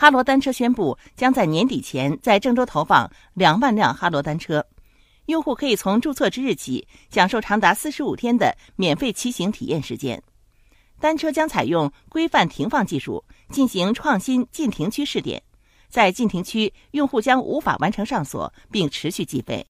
哈罗单车宣布将在年底前在郑州投放两万辆哈罗单车。用户可以从注册之日起享受长达四十五天的免费骑行体验时间。单车将采用规范停放技术进行创新禁停区试点。在禁停区用户将无法完成上锁并持续计费。